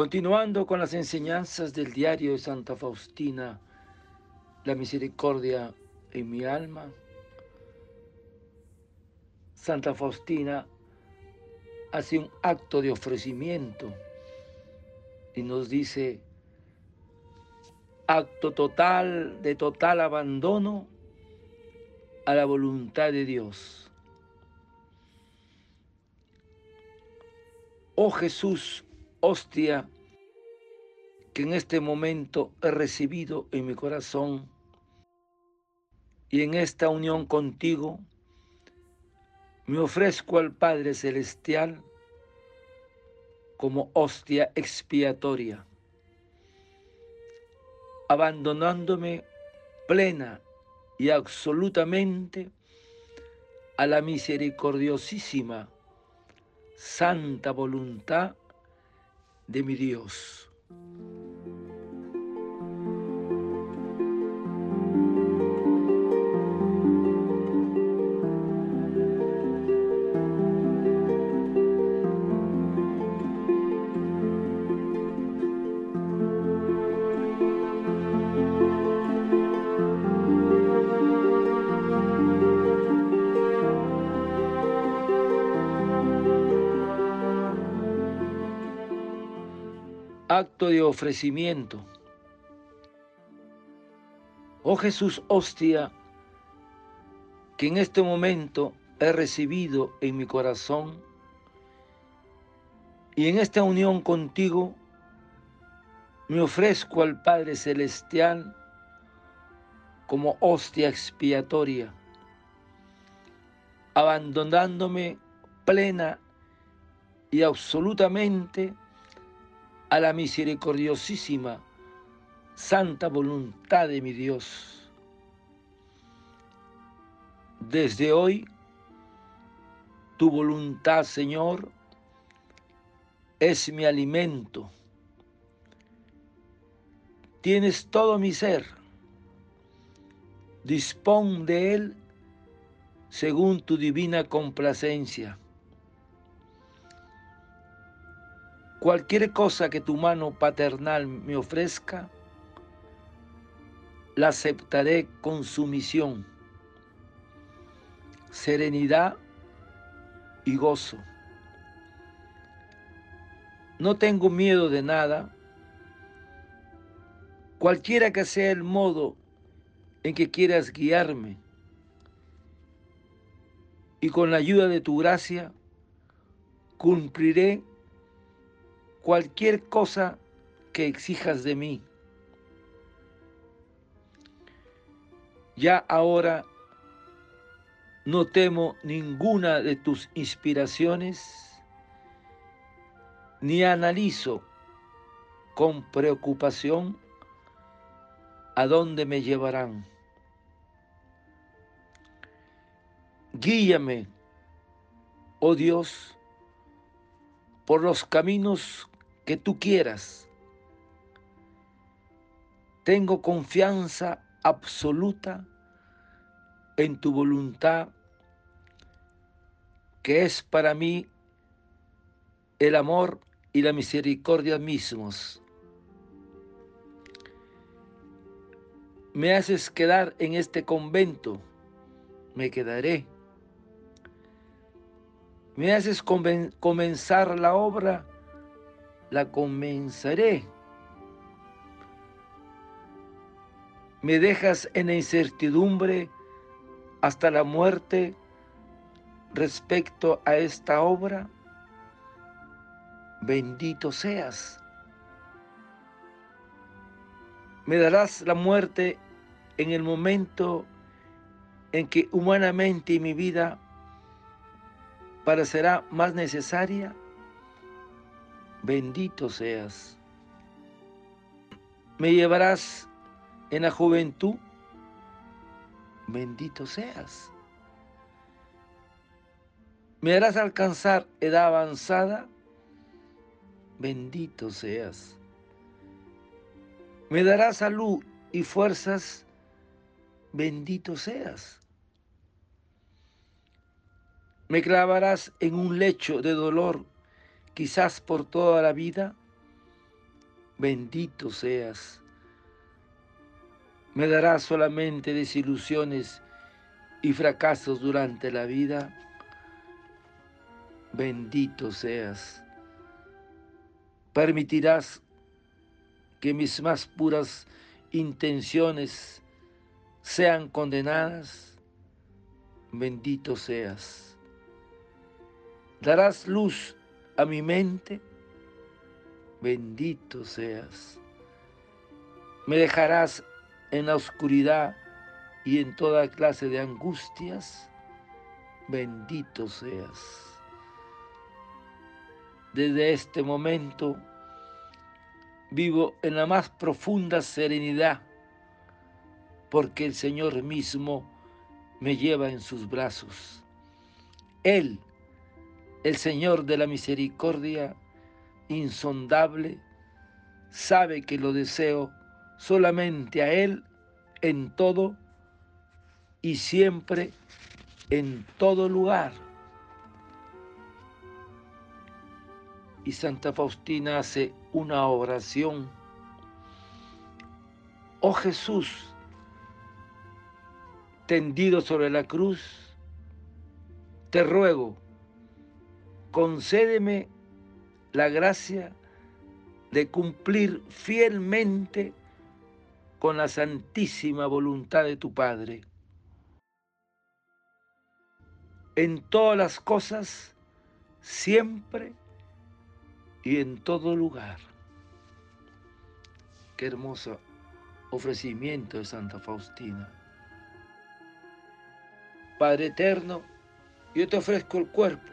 Continuando con las enseñanzas del diario de Santa Faustina, la misericordia en mi alma, Santa Faustina hace un acto de ofrecimiento y nos dice, acto total, de total abandono a la voluntad de Dios. Oh Jesús, hostia, que en este momento he recibido en mi corazón y en esta unión contigo, me ofrezco al Padre Celestial como hostia expiatoria, abandonándome plena y absolutamente a la misericordiosísima, santa voluntad de mi Dios. Acto de ofrecimiento. Oh Jesús, hostia, que en este momento he recibido en mi corazón y en esta unión contigo me ofrezco al Padre Celestial como hostia expiatoria, abandonándome plena y absolutamente a la misericordiosísima, santa voluntad de mi Dios. Desde hoy, tu voluntad, Señor, es mi alimento. Tienes todo mi ser. Dispón de él según tu divina complacencia. Cualquier cosa que tu mano paternal me ofrezca, la aceptaré con sumisión, serenidad y gozo. No tengo miedo de nada, cualquiera que sea el modo en que quieras guiarme, y con la ayuda de tu gracia cumpliré cualquier cosa que exijas de mí. Ya ahora no temo ninguna de tus inspiraciones, ni analizo con preocupación a dónde me llevarán. Guíame, oh Dios, por los caminos que tú quieras. Tengo confianza absoluta en tu voluntad, que es para mí el amor y la misericordia mismos. Me haces quedar en este convento, me quedaré. Me haces comenzar la obra la comenzaré. Me dejas en la incertidumbre hasta la muerte respecto a esta obra. Bendito seas. Me darás la muerte en el momento en que humanamente mi vida parecerá más necesaria bendito seas. Me llevarás en la juventud, bendito seas. Me harás alcanzar edad avanzada, bendito seas. Me darás salud y fuerzas, bendito seas. Me clavarás en un lecho de dolor quizás por toda la vida, bendito seas. Me darás solamente desilusiones y fracasos durante la vida. Bendito seas. Permitirás que mis más puras intenciones sean condenadas. Bendito seas. Darás luz a mi mente bendito seas. Me dejarás en la oscuridad y en toda clase de angustias, bendito seas. Desde este momento vivo en la más profunda serenidad, porque el Señor mismo me lleva en sus brazos. Él, el Señor de la misericordia, insondable, sabe que lo deseo solamente a Él en todo y siempre en todo lugar. Y Santa Faustina hace una oración. Oh Jesús, tendido sobre la cruz, te ruego, concédeme la gracia de cumplir fielmente con la santísima voluntad de tu Padre. En todas las cosas, siempre y en todo lugar. Qué hermoso ofrecimiento de Santa Faustina. Padre eterno, yo te ofrezco el cuerpo,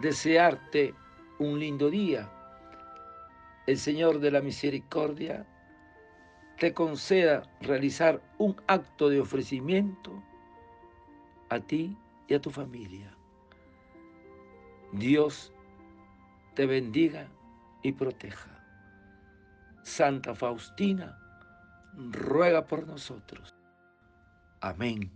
Desearte un lindo día el Señor de la Misericordia te conceda realizar un acto de ofrecimiento a ti y a tu familia. Dios te bendiga y proteja. Santa Faustina, ruega por nosotros. Amén.